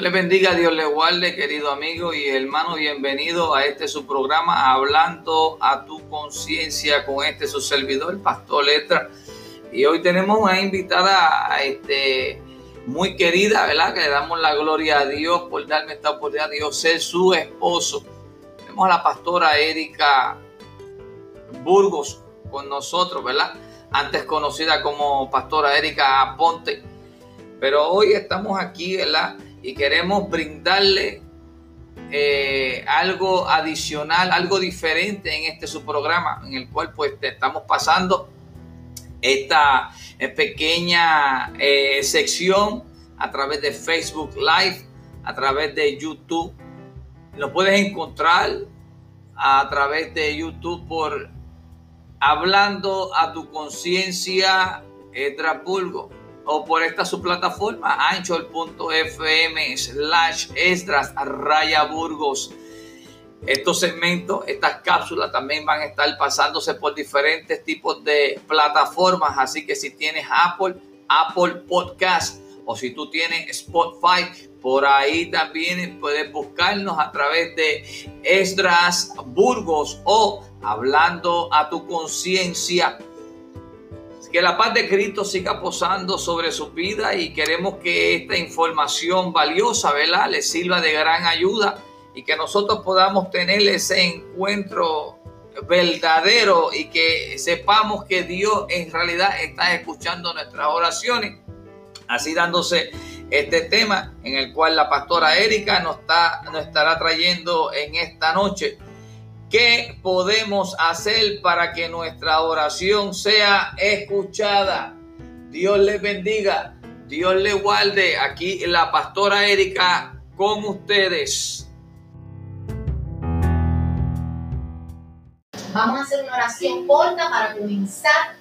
Les bendiga, Dios les guarde, querido amigo y hermano. Bienvenido a este su programa, Hablando a tu conciencia con este su servidor, Pastor Letra. Y hoy tenemos una invitada este, muy querida, ¿verdad? Que le damos la gloria a Dios por darme esta oportunidad, Dios ser su esposo. Tenemos a la pastora Erika Burgos con nosotros, ¿verdad? Antes conocida como pastora Erika Ponte. Pero hoy estamos aquí, ¿verdad? Y queremos brindarle eh, algo adicional, algo diferente en este su programa, en el cual pues estamos pasando esta eh, pequeña eh, sección a través de Facebook Live, a través de YouTube. Lo puedes encontrar a través de YouTube por Hablando a tu conciencia, Etrapulgo o por esta su plataforma anchor.fm slash extras raya burgos. Estos segmentos, estas cápsulas también van a estar pasándose por diferentes tipos de plataformas. Así que si tienes Apple, Apple Podcast o si tú tienes Spotify, por ahí también puedes buscarnos a través de Esdras Burgos o hablando a tu conciencia que la paz de Cristo siga posando sobre su vida y queremos que esta información valiosa, ¿verdad?, le sirva de gran ayuda y que nosotros podamos tener ese encuentro verdadero y que sepamos que Dios en realidad está escuchando nuestras oraciones. Así dándose este tema en el cual la pastora Erika nos, está, nos estará trayendo en esta noche. ¿Qué podemos hacer para que nuestra oración sea escuchada? Dios les bendiga, Dios les guarde. Aquí la pastora Erika con ustedes. Vamos a hacer una oración corta para comenzar.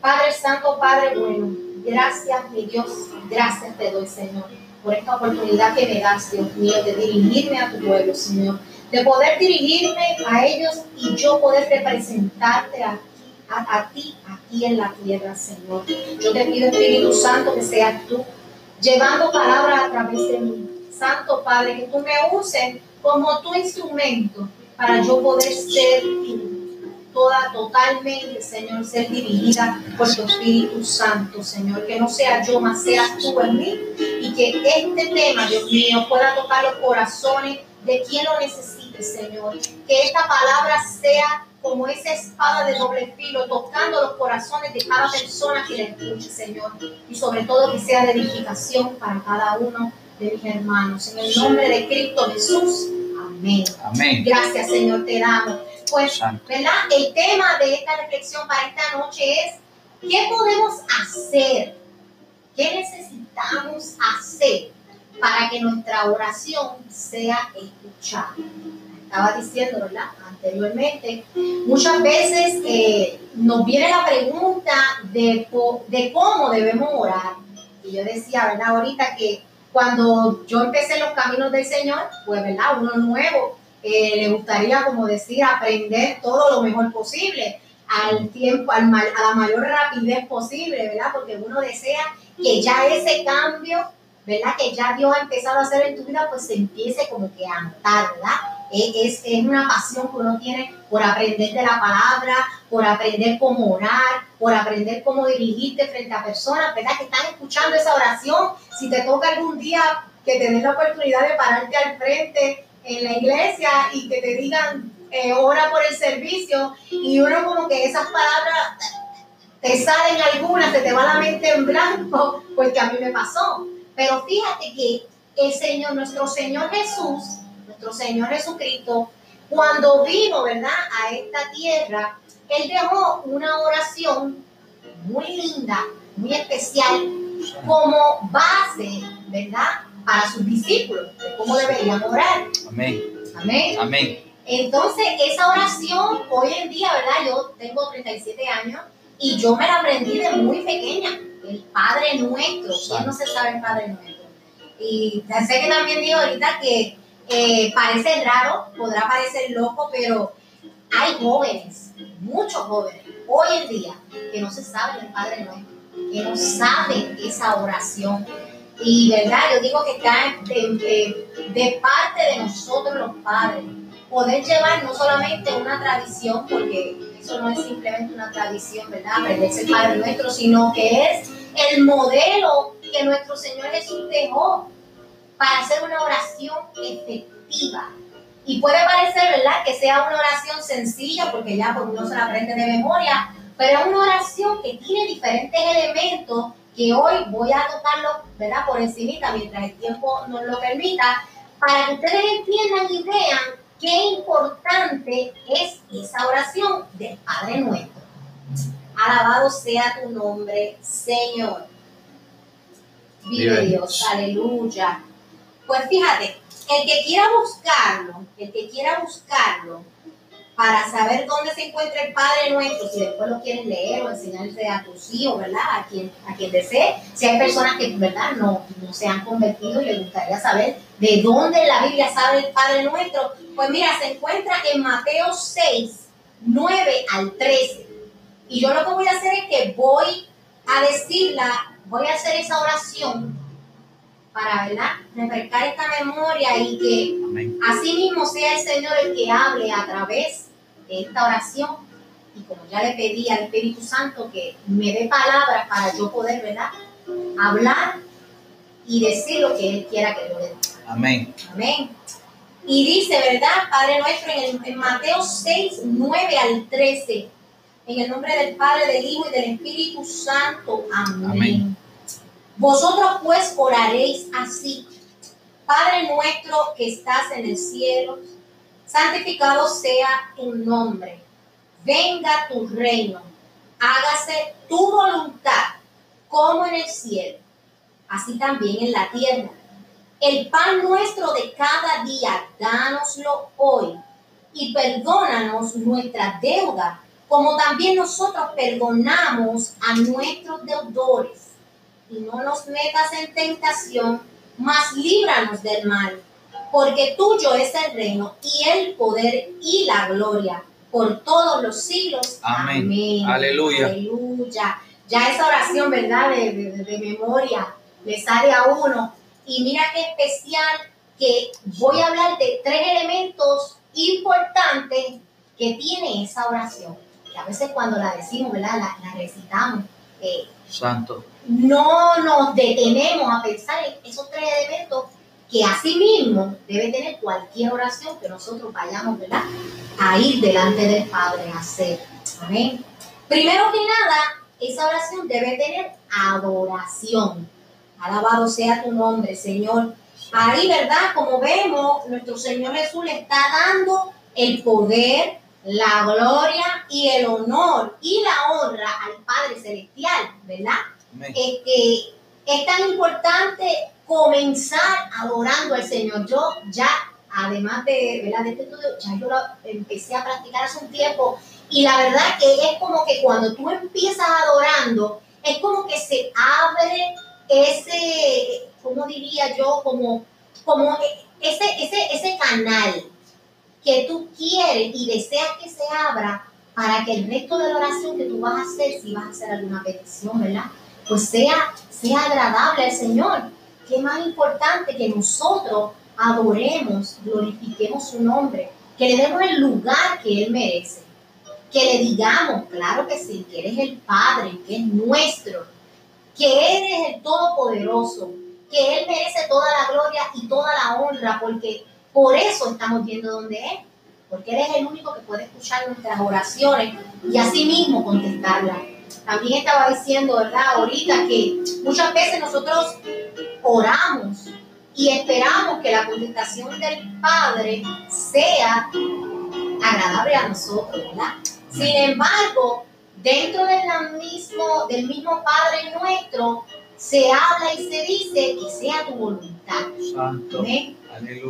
Padre Santo, Padre bueno, gracias mi Dios, gracias te doy Señor por esta oportunidad que me das, Dios mío, de dirigirme a tu pueblo, Señor de poder dirigirme a ellos y yo poder representarte a, a, ti aquí en la tierra, Señor. Yo te pido, Espíritu Santo, que seas tú llevando palabras a través de mí. Santo Padre, que tú me uses como tu instrumento para yo poder ser toda totalmente, Señor, ser dirigida por tu Espíritu Santo, Señor. Que no sea yo, más seas tú en mí. Y que este tema, Dios mío, pueda tocar los corazones de quien lo necesita Señor. Que esta palabra sea como esa espada de doble filo, tocando los corazones de cada persona que la escuche, Señor. Y sobre todo que sea de edificación para cada uno de mis hermanos. En el nombre de Cristo Jesús. Amén. Amén. Gracias, Señor, te damos. Pues, ¿verdad? El tema de esta reflexión para esta noche es, ¿qué podemos hacer? ¿Qué necesitamos hacer para que nuestra oración sea escuchada? Estaba diciendo, ¿verdad? Anteriormente, muchas veces eh, nos viene la pregunta de, de cómo debemos orar. Y yo decía, ¿verdad? Ahorita que cuando yo empecé los caminos del Señor, pues, ¿verdad? Uno nuevo, eh, le gustaría, como decir, aprender todo lo mejor posible, al tiempo, al, a la mayor rapidez posible, ¿verdad? Porque uno desea que ya ese cambio, ¿verdad? Que ya Dios ha empezado a hacer en tu vida, pues se empiece como que a notar, ¿verdad? Es, es, una pasión que uno tiene por aprender de la palabra, por aprender cómo orar, por aprender cómo dirigirte frente a personas, ¿verdad? Que están escuchando esa oración. Si te toca algún día que tenés la oportunidad de pararte al frente en la iglesia y que te digan, eh, ora por el servicio, y uno como que esas palabras te salen algunas, se te va la mente en blanco, pues que a mí me pasó. Pero fíjate que el Señor, nuestro Señor Jesús, nuestro Señor Jesucristo, cuando vino, ¿verdad?, a esta tierra, Él dejó una oración muy linda, muy especial, como base, ¿verdad?, para sus discípulos, de cómo deberían orar. Amén. Amén. Amén. Entonces, esa oración, hoy en día, ¿verdad? Yo tengo 37 años y yo me la aprendí de muy pequeña. El Padre Nuestro. ¿Quién no se sabe el Padre Nuestro? Y sé que también digo ahorita que eh, parece raro, podrá parecer loco, pero hay jóvenes, muchos jóvenes, hoy en día, que no se saben el Padre Nuestro, que no saben esa oración. Y verdad, yo digo que está de, parte de nosotros los padres. Poder llevar no solamente una tradición, porque eso no es simplemente una tradición, ¿verdad? Aprenderse el Padre Nuestro, sino que es el modelo que nuestro Señor Jesús dejó para hacer una oración efectiva. Y puede parecer, ¿verdad?, que sea una oración sencilla, porque ya por uno se la aprende de memoria, pero es una oración que tiene diferentes elementos que hoy voy a tocarlo, ¿verdad?, por encimita, mientras el tiempo nos lo permita, para que ustedes entiendan y vean qué importante es esa oración del Padre Nuestro. Alabado sea tu nombre, Señor. Vive Dios, aleluya. Pues fíjate, el que quiera buscarlo, el que quiera buscarlo, para saber dónde se encuentra el Padre Nuestro, si después lo quieres leer o enseñarse a tus hijos, ¿verdad? A quien, a quien desee. Si hay personas que, ¿verdad? No, no se han convertido y les gustaría saber de dónde la Biblia sabe el Padre Nuestro, pues mira, se encuentra en Mateo 6, 9 al 13. Y yo lo que voy a hacer es que voy a decirla, voy a hacer esa oración para ¿verdad? refrescar esta memoria y que así mismo sea el Señor el que hable a través de esta oración. Y como ya le pedí al Espíritu Santo que me dé palabras para yo poder ¿verdad? hablar y decir lo que Él quiera que yo le diga. Amén. Amén. Y dice, ¿verdad? Padre nuestro, en, en Mateo 6, 9 al 13, en el nombre del Padre, del Hijo y del Espíritu Santo. Amén. Vosotros pues oraréis así. Padre nuestro que estás en el cielo, santificado sea tu nombre. Venga tu reino. Hágase tu voluntad, como en el cielo, así también en la tierra. El pan nuestro de cada día, dánoslo hoy. Y perdónanos nuestra deuda, como también nosotros perdonamos a nuestros deudores y no nos metas en tentación, mas líbranos del mal, porque tuyo es el reino y el poder y la gloria por todos los siglos. Amén. Aleluya. Aleluya. Ya esa oración, ¿verdad? De, de, memoria le sale a uno. Y mira qué especial que voy a hablar de tres elementos importantes que tiene esa oración. Que a veces cuando la decimos, ¿verdad? La, recitamos. Eh, Santo no nos detenemos a pensar en esos tres elementos que asimismo debe tener cualquier oración que nosotros vayamos ¿verdad? a ir delante del Padre a hacer. Amén. Primero que nada, esa oración debe tener adoración. Alabado sea tu nombre, Señor. Ahí, ¿verdad? Como vemos, nuestro Señor Jesús le está dando el poder, la gloria y el honor y la honra al Padre Celestial, ¿verdad? Este, es tan importante comenzar adorando al Señor. Yo ya, además de, ¿verdad? de este estudio, ya yo lo empecé a practicar hace un tiempo y la verdad que es como que cuando tú empiezas adorando, es como que se abre ese, ¿cómo diría yo? Como, como ese, ese, ese canal que tú quieres y deseas que se abra para que el resto de la oración que tú vas a hacer, si vas a hacer alguna petición, ¿verdad? Pues sea, sea agradable al Señor. Qué más importante que nosotros adoremos, glorifiquemos su nombre, que le demos el lugar que Él merece, que le digamos, claro que sí, que eres el Padre, que es nuestro, que eres el Todopoderoso, que Él merece toda la gloria y toda la honra, porque por eso estamos viendo donde es, porque Él es el único que puede escuchar nuestras oraciones y así mismo contestarlas. También estaba diciendo, ¿verdad? Ahorita que muchas veces nosotros oramos y esperamos que la contestación del Padre sea agradable a nosotros, ¿verdad? Sin embargo, dentro del mismo, del mismo Padre nuestro, se habla y se dice que sea tu voluntad. Santo.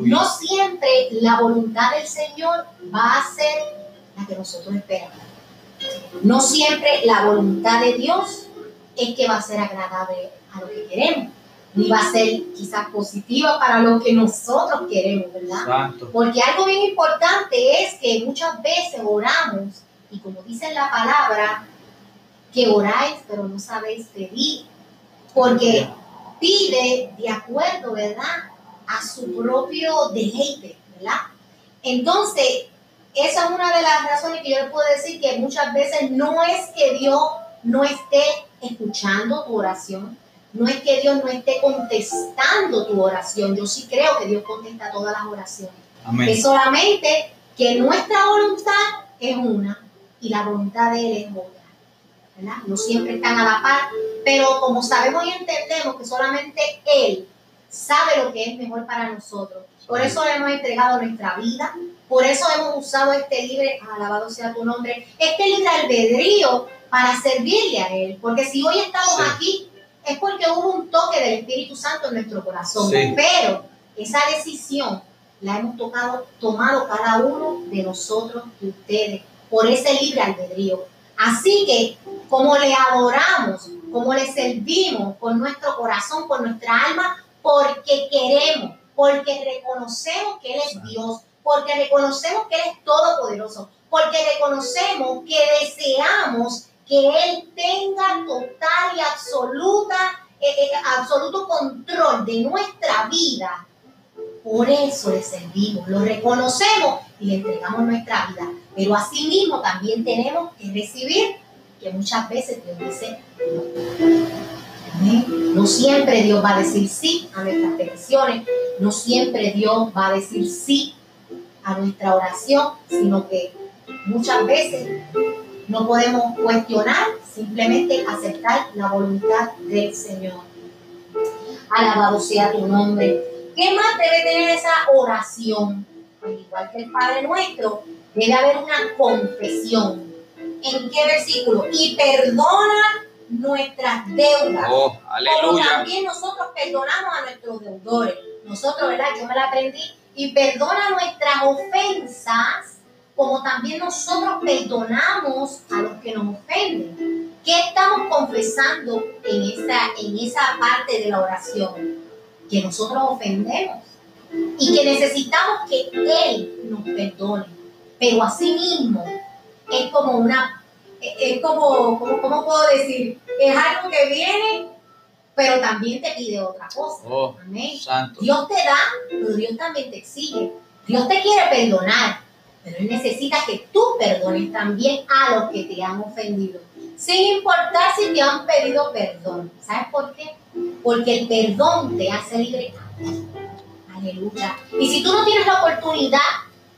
No siempre la voluntad del Señor va a ser la que nosotros esperamos. No siempre la voluntad de Dios es que va a ser agradable a lo que queremos, ni va a ser quizás positiva para lo que nosotros queremos, ¿verdad? Porque algo bien importante es que muchas veces oramos, y como dice la palabra, que oráis, pero no sabéis pedir. Porque pide de acuerdo, ¿verdad? A su propio deleite, ¿verdad? Entonces, esa es una de las razones que yo le puedo decir que muchas veces no es que Dios no esté escuchando tu oración, no es que Dios no esté contestando tu oración. Yo sí creo que Dios contesta todas las oraciones. Amén. Es solamente que nuestra voluntad es una y la voluntad de Él es otra. ¿verdad? No siempre están a la par, pero como sabemos y entendemos que solamente Él sabe lo que es mejor para nosotros. Por eso le hemos entregado nuestra vida, por eso hemos usado este libre, alabado sea tu nombre, este libre albedrío para servirle a Él. Porque si hoy estamos aquí, es porque hubo un toque del Espíritu Santo en nuestro corazón. Pero esa decisión la hemos tocado, tomado cada uno de nosotros, de ustedes, por ese libre albedrío. Así que, como le adoramos, como le servimos con nuestro corazón, con nuestra alma, porque queremos, porque reconocemos que Él es Dios, porque reconocemos que Él es todopoderoso, porque reconocemos que deseamos que Él tenga total y absoluta, eh, eh, absoluto control de nuestra vida. Por eso le servimos, lo reconocemos y le entregamos nuestra vida. Pero asimismo también tenemos que recibir que muchas veces Dios dice no. No siempre Dios va a decir sí a nuestras peticiones, no siempre Dios va a decir sí a nuestra oración, sino que muchas veces no podemos cuestionar, simplemente aceptar la voluntad del Señor. Alabado sea tu nombre. ¿Qué más debe tener esa oración? Pues igual que el Padre nuestro, debe haber una confesión. ¿En qué versículo? Y perdona nuestras deudas. Oh, aleluya. también nosotros perdonamos a nuestros deudores. Nosotros, ¿verdad? Yo me la aprendí. Y perdona nuestras ofensas como también nosotros perdonamos a los que nos ofenden. ¿Qué estamos confesando en esa, en esa parte de la oración? Que nosotros ofendemos y que necesitamos que Él nos perdone. Pero asimismo es como una, es como, como ¿cómo puedo decir? Es algo que viene, pero también te pide otra cosa. Oh, Amén. Dios te da, pero Dios también te exige. Dios te quiere perdonar, pero Él necesita que tú perdones también a los que te han ofendido, sin importar si te han pedido perdón. ¿Sabes por qué? Porque el perdón te hace libre. Aleluya. Y si tú no tienes la oportunidad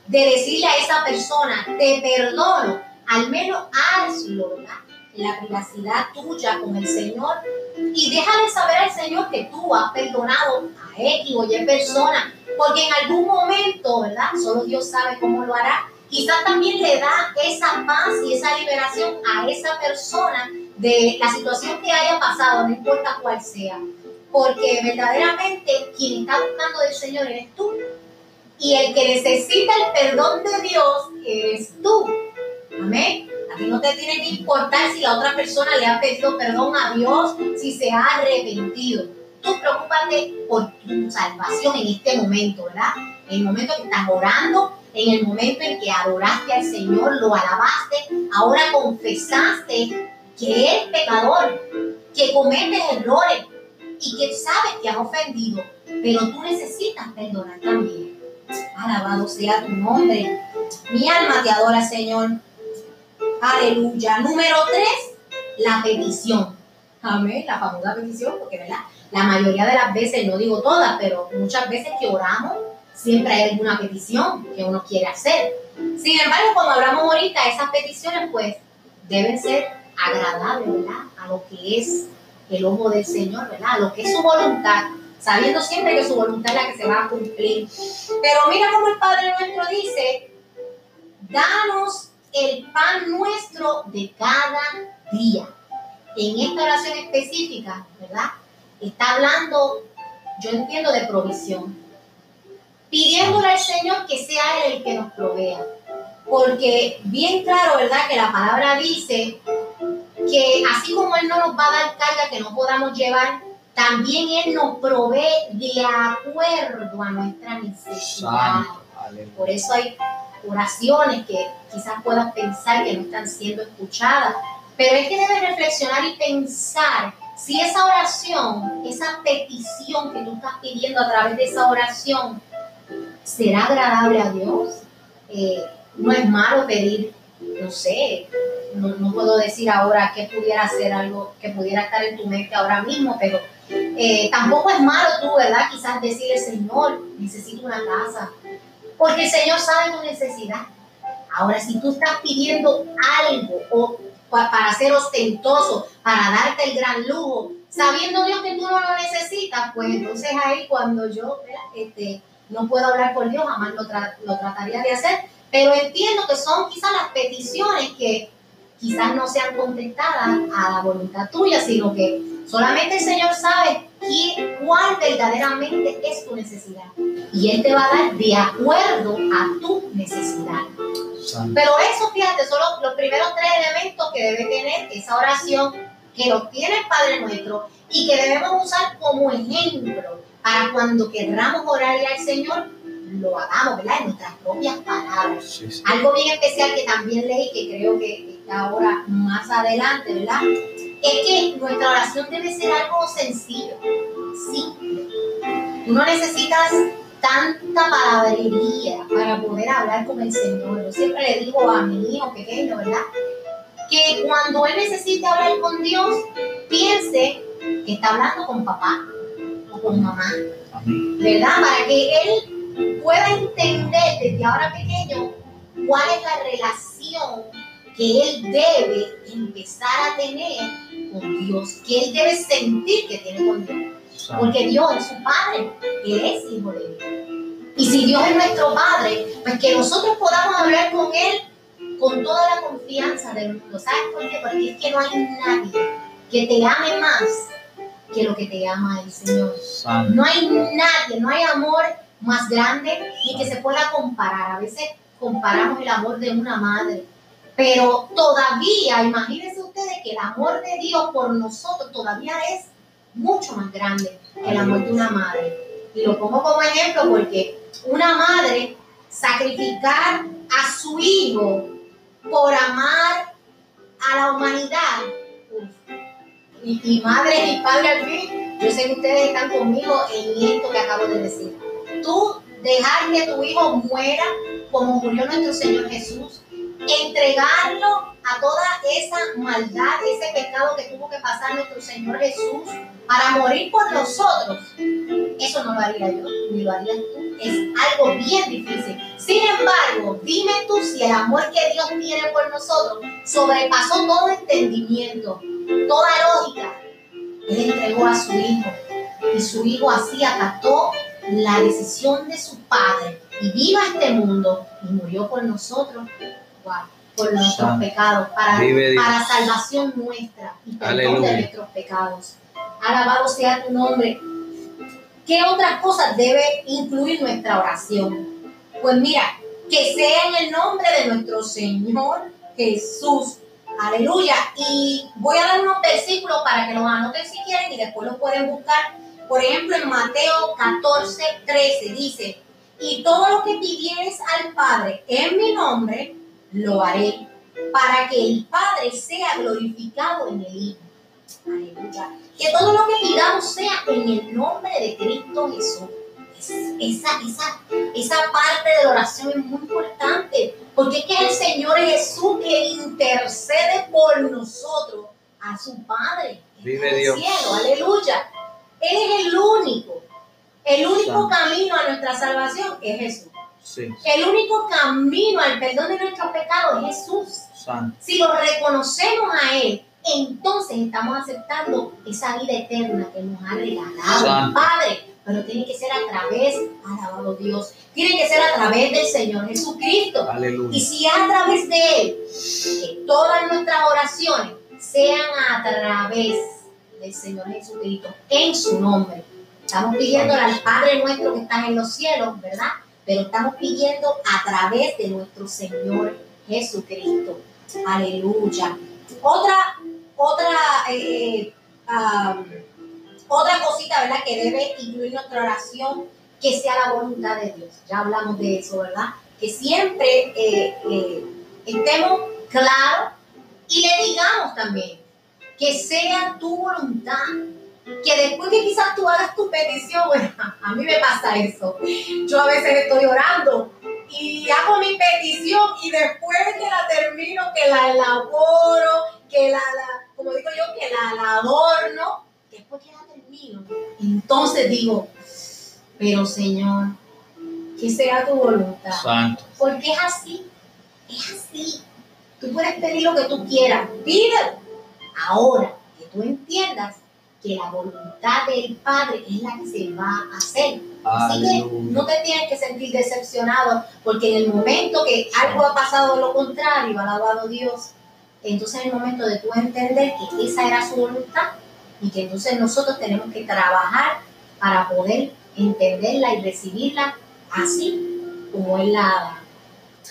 de decirle a esa persona, te perdono, al menos hazlo, ¿verdad? La privacidad tuya con el Señor y déjale saber al Señor que tú has perdonado a X o Y persona porque en algún momento, ¿verdad? Solo Dios sabe cómo lo hará. Quizás también le da esa paz y esa liberación a esa persona de la situación que haya pasado, no importa cuál sea. Porque verdaderamente quien está buscando del Señor eres tú. Y el que necesita el perdón de Dios eres tú. Amén. A no te tiene que importar si la otra persona le ha pedido perdón a Dios, si se ha arrepentido tú preocúpate por tu salvación en este momento, ¿verdad? En el momento que estás orando, en el momento en que adoraste al Señor, lo alabaste, ahora confesaste que eres pecador, que cometes errores y que sabes que has ofendido, pero tú necesitas perdonar también. Alabado sea tu nombre. Mi alma te adora, Señor. Aleluya. Número tres, la petición. Amén, la famosa petición, porque ¿verdad? la mayoría de las veces, no digo todas, pero muchas veces que oramos, siempre hay alguna petición que uno quiere hacer. Sin embargo, como hablamos ahorita, esas peticiones pues deben ser agradables, ¿verdad? A lo que es el ojo del Señor, ¿verdad? A lo que es su voluntad, sabiendo siempre que su voluntad es la que se va a cumplir. Pero mira cómo el Padre nuestro dice, danos el pan nuestro de cada día. En esta oración específica, ¿verdad? Está hablando, yo entiendo, de provisión. Pidiéndole al Señor que sea Él el que nos provea. Porque bien claro, ¿verdad? Que la palabra dice que así como Él no nos va a dar carga que no podamos llevar, también Él nos provee de acuerdo a nuestra necesidad. Por eso hay oraciones que quizás puedas pensar que no están siendo escuchadas, pero es que debes reflexionar y pensar si esa oración, esa petición que tú estás pidiendo a través de esa oración, será agradable a Dios. Eh, no es malo pedir, no sé, no, puedo decir ahora que pudiera ser algo que pudiera estar en tu mente ahora mismo, pero eh, tampoco es malo tú, ¿verdad? Quizás decirle, Señor, necesito una casa, porque el Señor sabe tu necesidad. Ahora, si tú estás pidiendo algo o para ser ostentoso, para darte el gran lujo, sabiendo Dios que tú no lo necesitas, pues entonces ahí cuando yo este, no puedo hablar por Dios, jamás lo, lo trataría de hacer, pero entiendo que son quizás las peticiones que quizás no sean contestadas a la voluntad tuya, sino que solamente el Señor sabe quién, cuál verdaderamente es tu necesidad. Y Él te va a dar de acuerdo a tu necesidad. Pero eso, fíjate, son los, primeros tres elementos que debe tener esa oración, que los tiene el Padre nuestro y que debemos usar como ejemplo para cuando querramos orarle al Señor, lo hagamos, ¿verdad? En nuestras propias palabras. Algo bien especial que también leí, que creo que ahora más adelante, ¿verdad? Es que nuestra oración debe ser algo sencillo, simple. Tú no necesitas tanta palabrería para poder hablar con el Señor. Yo siempre le digo a mi hijo pequeño, ¿verdad? Que cuando él necesite hablar con Dios, piense que está hablando con papá o con mamá, ¿verdad? Para que él pueda entender desde ahora pequeño cuál es la relación que él debe empezar a tener con Dios, que él debe sentir que tiene con Dios. Porque Dios es su Padre, Él es hijo de Dios. Y si Dios es nuestro Padre, pues que nosotros podamos hablar con Él con toda la confianza del mundo. ¿Sabes por qué? Porque es que no hay nadie que te ame más que lo que te ama el Señor. No hay nadie, no hay amor más grande ni que se pueda comparar. A veces comparamos el amor de una madre, pero todavía, imagínense ustedes que el amor de Dios por nosotros todavía es mucho más grande que el amor de una madre. Y lo pongo como ejemplo porque una madre sacrificar a su hijo por amar a la humanidad. Y, y madre y padre al fin, yo sé que ustedes están conmigo en esto que acabo de decir. Tú dejar que tu hijo muera como murió nuestro Señor Jesús, entregarlo a toda esa maldad, ese pecado que tuvo que pasar nuestro Señor Jesús para morir por nosotros, eso no lo haría yo, ni lo harías tú. Es algo bien difícil. Sin embargo, dime tú si el amor que Dios tiene por nosotros sobrepasó todo entendimiento, toda lógica. Él entregó a su hijo y su hijo así acató la decisión de su padre y vino a este mundo y murió por nosotros por nuestros pecados, para, para salvación nuestra y perdón de nuestros pecados. Alabado sea tu nombre. ¿Qué otras cosas debe incluir nuestra oración? Pues mira, que sea en el nombre de nuestro Señor Jesús. Aleluya. Y voy a dar unos versículos para que los anoten si quieren y después los pueden buscar. Por ejemplo, en Mateo 14, 13 dice, y todo lo que pidieres al Padre en mi nombre, lo haré para que el Padre sea glorificado en el Hijo. Aleluya. Que todo lo que pidamos sea en el nombre de Cristo Jesús. Esa, esa, esa parte de la oración es muy importante, porque es que el Señor Jesús que intercede por nosotros a su Padre en el cielo. Aleluya. Él es el único. El único camino a nuestra salvación es Jesús. El único camino al perdón de nuestros pecados es Jesús. Si lo reconocemos a Él, entonces estamos aceptando esa vida eterna que nos ha regalado el Padre. Pero tiene que ser a través, alabado Dios, tiene que ser a través del Señor Jesucristo. Y si a través de Él, que todas nuestras oraciones sean a través del Señor Jesucristo, en su nombre. Estamos pidiendo al Padre nuestro que está en los cielos, ¿verdad? Pero estamos pidiendo a través de nuestro Señor Jesucristo. Aleluya. Otra, otra, eh, otra cosita, ¿verdad? Que debe incluir nuestra oración, que sea la voluntad de Dios. Ya hablamos de eso, ¿verdad? Que siempre eh, eh, estemos claros y le digamos también que sea tu voluntad. Que después que quizás tú hagas tu petición, bueno, a mí me pasa eso. Yo a veces estoy orando y hago mi petición y después que la termino, que la elaboro, que la, como digo yo, que la, la adorno, después que la termino, entonces digo, pero Señor, que sea tu voluntad. Santo. Porque es así, es así. Tú puedes pedir lo que tú quieras, pídelo. Ahora que tú entiendas que la voluntad del Padre es la que se va a hacer. Así que no te tienes que sentir decepcionado porque en el momento que algo ha pasado lo contrario, alabado Dios, entonces es el momento de tú entender que esa era su voluntad y que entonces nosotros tenemos que trabajar para poder entenderla y recibirla así como Él la da.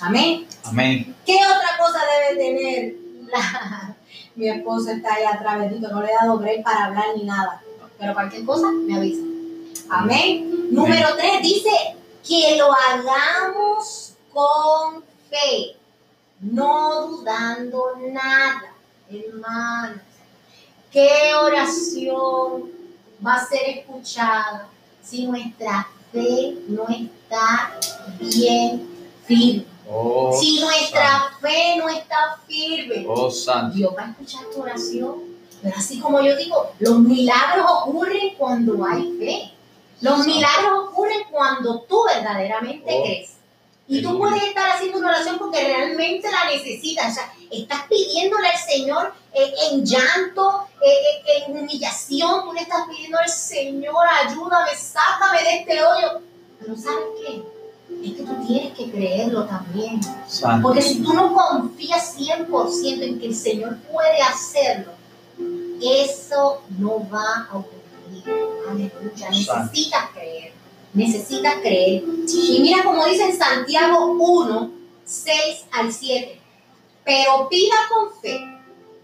Amén. Amén. ¿Qué otra cosa debe tener la... Mi esposo está ahí atrás, bendito, no le he dado break para hablar ni nada. Pero cualquier cosa, me avisa. Amén. Número tres dice que lo hagamos con fe, no dudando nada, hermanos. ¿Qué oración va a ser escuchada si nuestra fe no está bien firme? Oh, si nuestra fe no está firme, oh. Dios va a escuchar tu oración. Pero así como yo digo, los milagros ocurren cuando hay fe. Los milagros ocurren cuando tú verdaderamente Oh. crees. Y tú puedes estar haciendo una oración porque realmente la necesitas. O sea, estás pidiéndole al Señor eh, en llanto, eh, eh, en humillación. Tú le estás pidiendo al Señor, ayúdame, sácame de este hoyo. Pero ¿sabes qué? Es que tú tienes que creerlo también. Santo. Porque si tú no confías 100% en que el Señor puede hacerlo, eso no va a ocurrir. Aleluya. Necesitas creer. Necesitas creer. Y mira como dice en Santiago 1, 6 al 7. Pero pida con fe,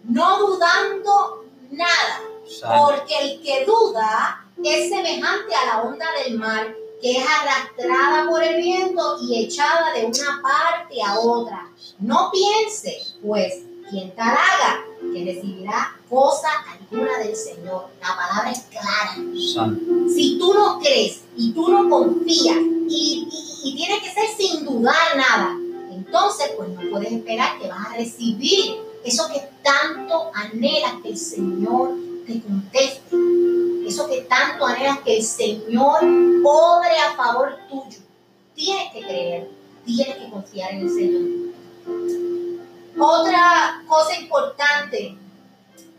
no dudando nada. Santo. Porque el que duda es semejante a la onda del mar que es arrastrada por el viento y echada de una parte a otra. No piense, pues, quien tal haga, que recibirá cosa alguna del Señor. La palabra es clara. Si tú no crees y tú no confías y, y, y tiene que ser sin dudar nada, entonces pues no puedes esperar que vas a recibir eso que tanto anhelas que el Señor te conteste. Eso que tanto anhelas que el Señor obre a favor tuyo. Tienes que creer, tienes que confiar en el Señor. Otra cosa importante,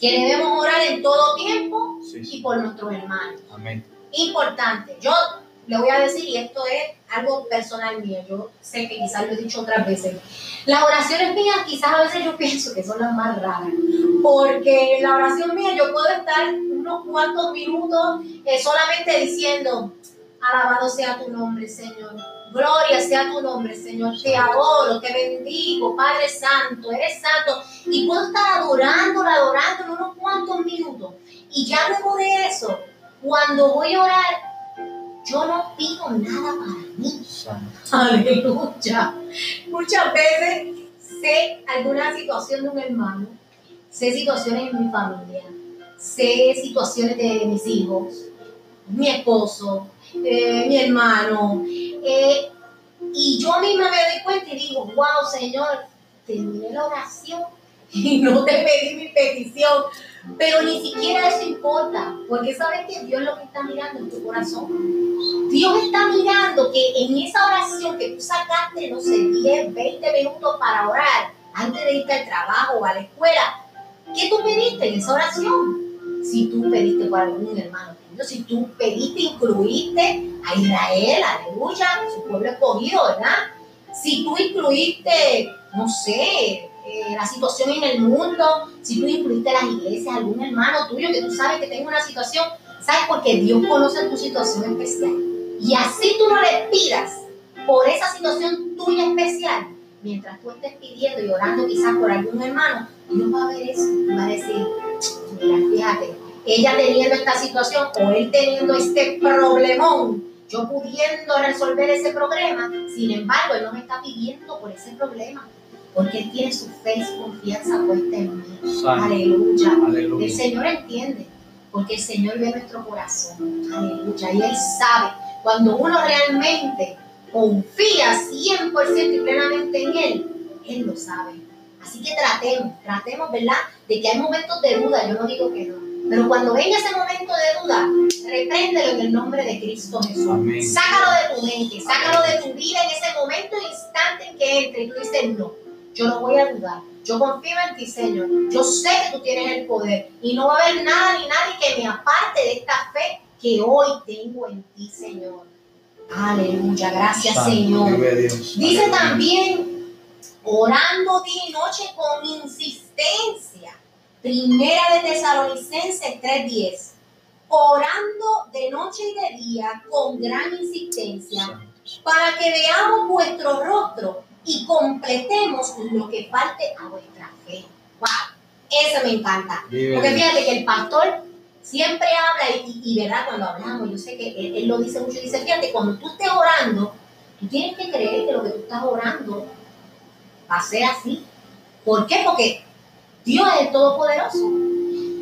que debemos orar en todo tiempo Sí, y por nuestros hermanos Amén. importante. Yo le voy a decir, y esto es algo personal mío, yo sé que quizás lo he dicho otras veces. Las oraciones mías, quizás a veces yo pienso que son las más raras, porque en la oración mía yo puedo estar unos cuantos minutos eh, solamente diciendo, alabado sea tu nombre, Señor. Gloria sea tu nombre, Señor. Te adoro, te bendigo, Padre Santo, eres santo. Y puedo estar adorándolo, adorándolo unos cuantos minutos. Y ya luego de eso, cuando voy a orar, yo no pido nada para mí. Aleluya. Muchas veces sé alguna situación de un hermano, sé situaciones en mi familia, sé situaciones de mis hijos, mi esposo, eh, mi hermano. eh, y yo misma me doy cuenta y digo, wow, Señor, terminé la oración y no te pedí mi petición. Pero ni siquiera eso importa, porque sabes que Dios lo que está mirando en tu corazón. Dios está mirando que en esa oración que tú sacaste, no sé, 10, 20 minutos para orar, antes de irte al trabajo o a la escuela, ¿qué tú pediste en esa oración? Si tú pediste por algún hermano tuyo, si tú pediste, incluiste a Israel, aleluya, su pueblo escogido, ¿verdad? Si tú incluiste, no sé, eh, la situación en el mundo, si tú incluiste las iglesias, algún hermano tuyo que tú sabes que tenga una situación, ¿sabes? Porque Dios conoce tu situación especial. Y así tú no le pidas por esa situación tuya especial, mientras tú estés pidiendo y orando quizás por algún hermano, Dios va a ver eso y va a decir, mira, fíjate, ella teniendo esta situación o él teniendo este problemón, yo pudiendo resolver ese problema, sin embargo, él no me está pidiendo por ese problema. porque Él tiene su fe y su confianza puesta en mí. Aleluya. El Señor entiende, porque el Señor ve nuestro corazón. Aleluya. Y Él sabe cuando uno realmente confía 100% y plenamente en Él, Él lo sabe. Así que tratemos, tratemos, ¿verdad? De que hay momentos de duda, yo no digo que no. Pero cuando venga ese momento de duda, repréndelo en el nombre de Cristo Jesús. Sácalo de tu mente, sácalo de tu vida en ese momento, instante en que entre y tú dices, no, yo no voy a dudar. Yo confío en ti, Señor. Yo sé que tú tienes el poder y no va a haber nada ni nadie que me aparte de esta fe que hoy tengo en ti, Señor. Aleluya, gracias, Señor. Dice también, orando día y noche con insistencia. Primera de Tesalonicenses 3:10. Orando de noche y de día con gran insistencia, para que veamos vuestro rostro y completemos lo que falte a vuestra fe. ¡Wow! Eso me encanta. Porque fíjate que el pastor siempre habla y, y, verdad, cuando hablamos, yo sé que él, lo dice mucho, dice, fíjate, cuando tú estés orando, tú tienes que creer que lo que tú estás orando va a ser así. ¿Por qué? Porque Dios es el Todopoderoso.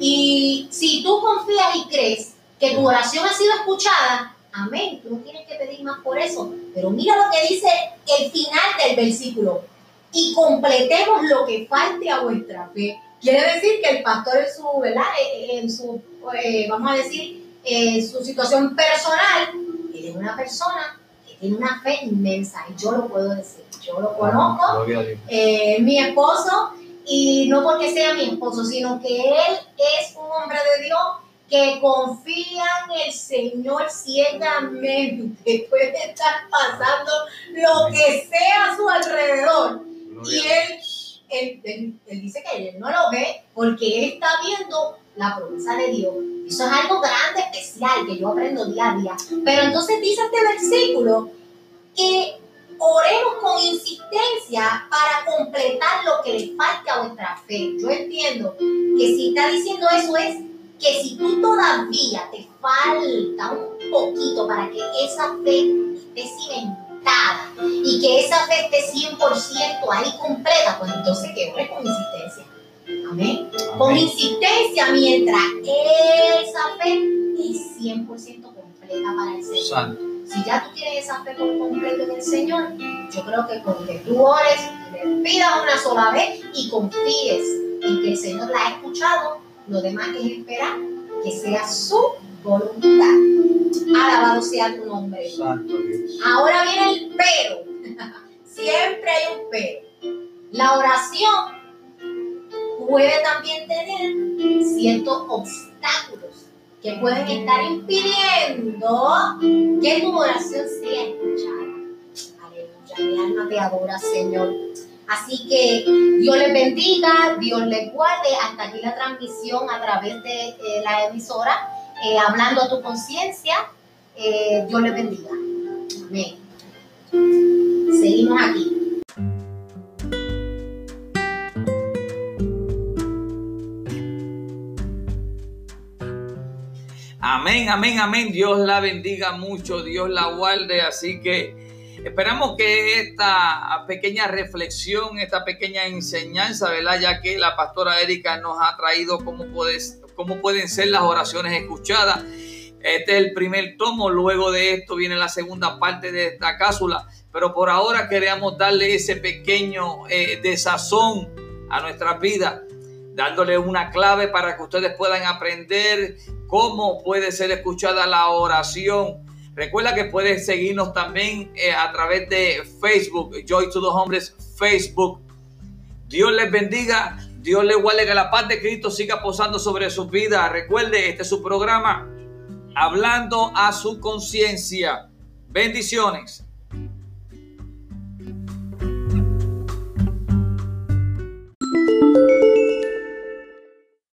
Y si tú confías y crees que tu oración ha sido escuchada, Amén. Tú no tienes que pedir más por eso. Pero mira lo que dice el final del versículo. Y completemos lo que falte a vuestra fe. Quiere decir que el pastor en su, ¿verdad? Eh, eh, en su, eh, vamos a decir, en su situación personal, él es una persona que tiene una fe inmensa. Y yo lo puedo decir. Yo lo conozco. mi esposo. Y no porque sea mi esposo, sino que él es un hombre de Dios que confían en el Señor ciegamente. Puede estar pasando lo que sea a su alrededor. Y él, él, dice que él no lo ve porque él está viendo la promesa de Dios. Eso es algo grande, especial, que yo aprendo día a día. Pero entonces dice este versículo que oremos con insistencia para completar lo que le falte a vuestra fe. Yo entiendo que si está diciendo eso es que si tú todavía te falta un poquito para que esa fe esté cimentada y que esa fe esté 100% ahí completa, pues entonces que ores con insistencia. Amén. Con insistencia mientras esa fe es 100% completa para el Señor. Si ya tú tienes esa fe por completo en el Señor, yo creo que con que tú ores, le pidas una sola vez y confíes en que el Señor la ha escuchado, lo demás es esperar que sea su voluntad. Alabado sea tu nombre. Ahora viene el pero. Siempre hay un pero. La oración puede también tener ciertos obstáculos que pueden estar impidiendo que tu oración sea escuchada. Aleluya, mi alma te adora, Señor. Así que Dios les bendiga, Dios les guarde. Hasta aquí la transmisión a través de eh, la emisora, eh, hablando a tu conciencia. Eh, Dios les bendiga. Amén. Seguimos aquí. Amén, amén, amén. Dios la bendiga mucho, Dios la guarde. Así que Esperamos que esta pequeña reflexión, esta pequeña enseñanza, ¿verdad? Ya que la pastora Erika nos ha traído cómo, puedes, cómo pueden ser las oraciones escuchadas. Este es el primer tomo, luego de esto viene la segunda parte de esta cápsula, pero por ahora queremos darle ese pequeño eh, desazón a nuestra vida, dándole una clave para que ustedes puedan aprender cómo puede ser escuchada la oración Recuerda que puedes seguirnos también eh, a través de Facebook, Joy to the Hombres Facebook. Dios les bendiga, Dios les guarde que la paz de Cristo siga posando sobre sus vidas. Recuerde, este es su programa, hablando a su conciencia. Bendiciones.